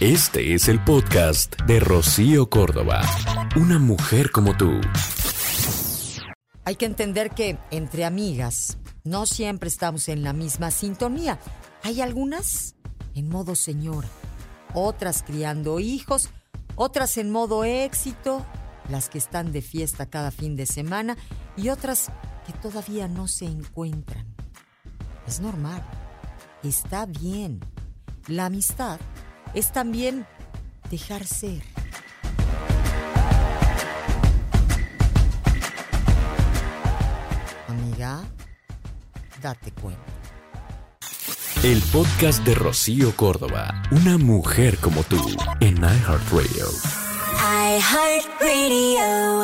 Este es el podcast de Rocío Córdoba. Una mujer como tú. Hay que entender que entre amigas no siempre estamos en la misma sintonía. Hay algunas en modo señora, otras criando hijos, otras en modo éxito, las que están de fiesta cada fin de semana y otras que todavía no se encuentran. Es normal, está bien. La amistad es también dejar ser. Amiga, date cuenta. El podcast de Rocío Córdoba. Una mujer como tú en iHeartRadio. iHeartRadio.